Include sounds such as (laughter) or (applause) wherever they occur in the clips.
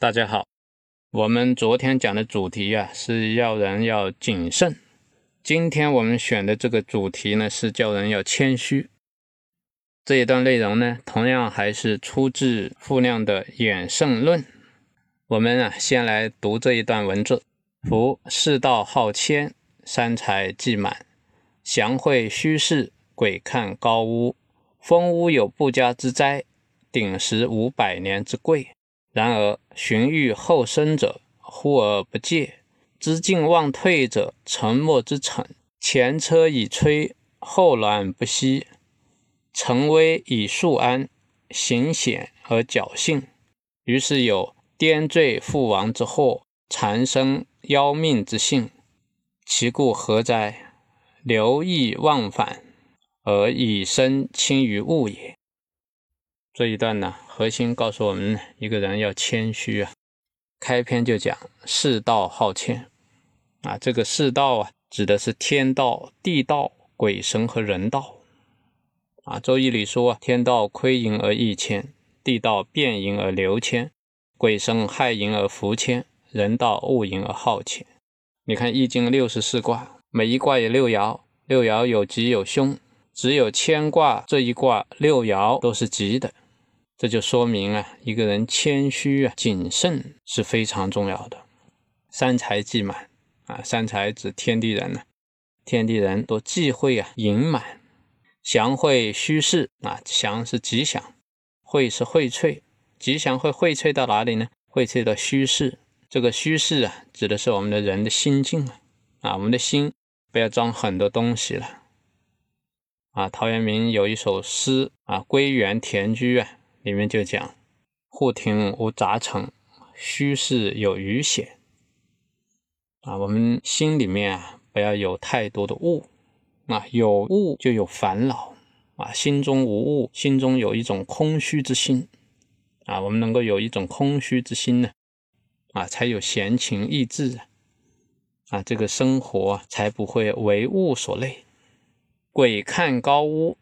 大家好，我们昨天讲的主题啊是要人要谨慎，今天我们选的这个主题呢是叫人要谦虚。这一段内容呢，同样还是出自傅亮的《衍圣论》。我们啊先来读这一段文字：夫世道好谦。三才既满，祥会虚事，鬼看高屋。风屋有不佳之灾，鼎食无百年之贵。然而荀彧后生者，忽而不戒；知进忘退者，沉默之逞。前车已摧，后卵不息。臣危以速安，行险而侥幸。于是有颠坠覆亡之祸，缠身夭命之幸。其故何哉？留意忘返，而以身轻于物也。这一段呢，核心告诉我们，一个人要谦虚啊。开篇就讲世道好谦啊，这个世道啊，指的是天道、地道、鬼神和人道啊。《周易》里说，天道亏盈而益谦，地道变盈而流谦，鬼神害盈而福谦，人道恶盈而好谦。你看《易经》六十四卦，每一卦有六爻，六爻有吉有凶，只有乾卦这一卦六爻都是吉的，这就说明啊，一个人谦虚啊、谨慎是非常重要的。三才既满啊，三才指天地人呢，天地人都忌讳啊盈满，祥会虚事啊，祥是吉祥，会是荟萃，吉祥会荟萃到哪里呢？荟萃到虚事。这个虚势啊，指的是我们的人的心境啊，啊，我们的心不要装很多东西了啊。陶渊明有一首诗啊，《归园田居》啊，里面就讲：户庭无杂陈，虚室有余显。啊，我们心里面啊，不要有太多的物啊，有物就有烦恼啊。心中无物，心中有一种空虚之心啊。我们能够有一种空虚之心呢？啊，才有闲情逸致！啊，这个生活才不会为物所累。鬼看高屋，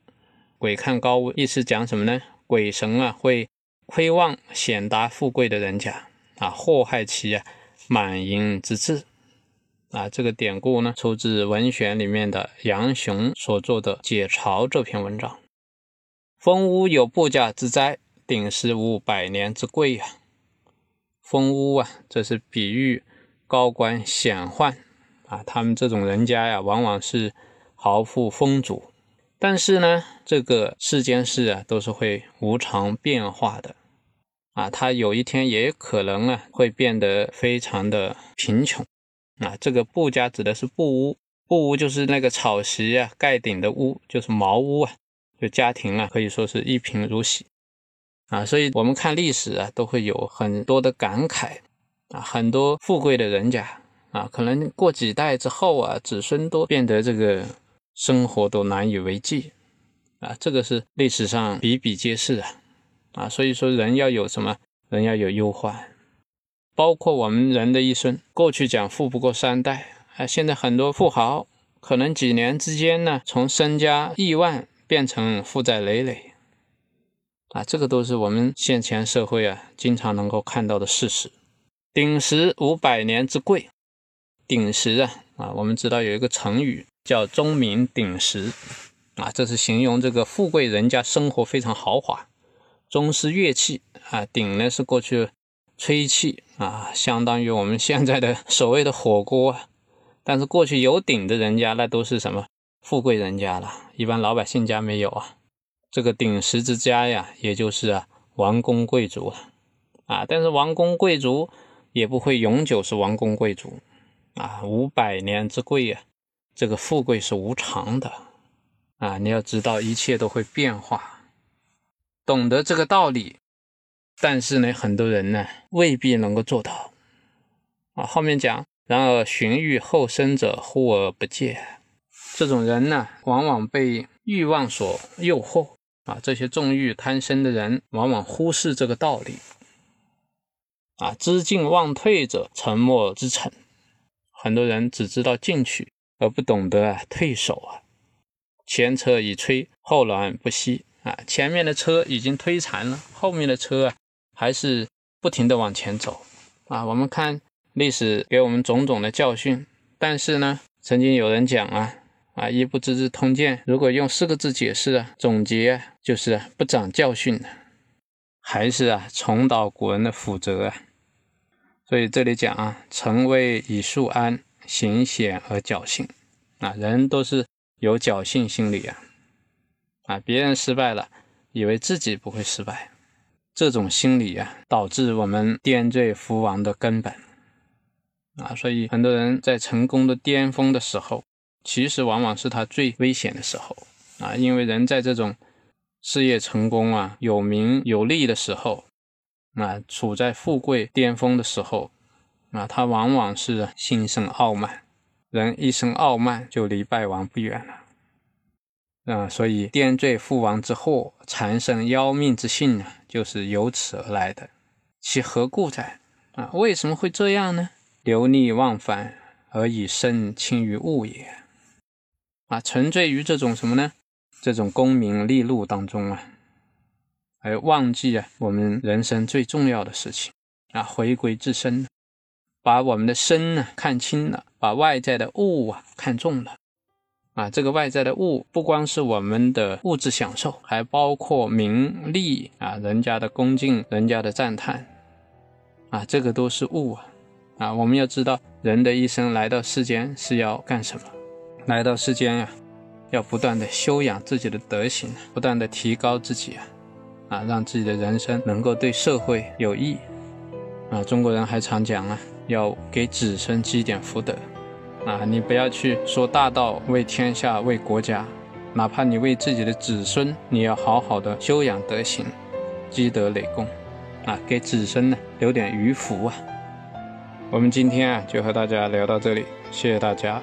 鬼看高屋，意思讲什么呢？鬼神啊，会窥望显达富贵的人家啊，祸害其啊满盈之志啊。这个典故呢，出自文选里面的杨雄所作的《解嘲》这篇文章。封屋有不假之灾，鼎食无百年之贵呀。封屋啊，这是比喻高官显宦啊，他们这种人家呀，往往是豪富丰足。但是呢，这个世间事啊，都是会无常变化的啊，他有一天也可能啊，会变得非常的贫穷啊。这个布家指的是布屋，布屋就是那个草席啊盖顶的屋，就是茅屋啊，就家庭啊，可以说是一贫如洗。啊，所以我们看历史啊，都会有很多的感慨啊，很多富贵的人家啊，可能过几代之后啊，子孙都变得这个生活都难以为继啊，这个是历史上比比皆是啊啊，所以说人要有什么，人要有忧患，包括我们人的一生，过去讲富不过三代啊，现在很多富豪可能几年之间呢，从身家亿万变成负债累累。啊，这个都是我们现前社会啊经常能够看到的事实。鼎食五百年之贵，鼎食啊啊，我们知道有一个成语叫钟鸣鼎食啊，这是形容这个富贵人家生活非常豪华。钟是乐器啊，鼎呢是过去吹气啊，相当于我们现在的 (laughs) 所谓的火锅。但是过去有鼎的人家，那都是什么富贵人家了，一般老百姓家没有啊。这个鼎食之家呀，也就是啊王公贵族了啊，但是王公贵族也不会永久是王公贵族啊，五百年之贵呀，这个富贵是无常的啊，你要知道一切都会变化，懂得这个道理，但是呢，很多人呢未必能够做到。啊，后面讲，然而寻欲后生者，忽而不戒。这种人呢，往往被欲望所诱惑。啊，这些纵欲贪生的人，往往忽视这个道理。啊，知进忘退者，沉默之臣。很多人只知道进取，而不懂得退守啊。前车已催，后卵不息啊！前面的车已经推残了，后面的车啊还是不停的往前走啊！我们看历史给我们种种的教训，但是呢，曾经有人讲啊啊，《一不知之通鉴》如果用四个字解释啊，总结就是不长教训的，还是啊重蹈古人的覆辙啊！所以这里讲啊，臣威以速安，行险而侥幸啊，人都是有侥幸心理啊啊，别人失败了，以为自己不会失败，这种心理啊，导致我们颠坠福亡的根本啊。所以很多人在成功的巅峰的时候，其实往往是他最危险的时候啊，因为人在这种事业成功啊、有名有利的时候。啊，处在富贵巅峰的时候，啊，他往往是心生傲慢。人一生傲慢，就离败亡不远了。啊，所以颠坠覆亡之祸，缠身夭命之性呢，就是由此而来的。其何故哉？啊，为什么会这样呢？流逆忘返，而以身轻于物也。啊，沉醉于这种什么呢？这种功名利禄当中啊。而忘记啊，我们人生最重要的事情啊，回归自身，把我们的身呢看清了，把外在的物啊看重了啊。这个外在的物不光是我们的物质享受，还包括名利啊，人家的恭敬，人家的赞叹啊，这个都是物啊啊。我们要知道，人的一生来到世间是要干什么？来到世间呀，要不断的修养自己的德行，不断的提高自己啊。啊，让自己的人生能够对社会有益。啊，中国人还常讲啊，要给子孙积点福德。啊，你不要去说大道为天下为国家，哪怕你为自己的子孙，你要好好的修养德行，积德累功。啊，给子孙呢留点余福啊。我们今天啊就和大家聊到这里，谢谢大家。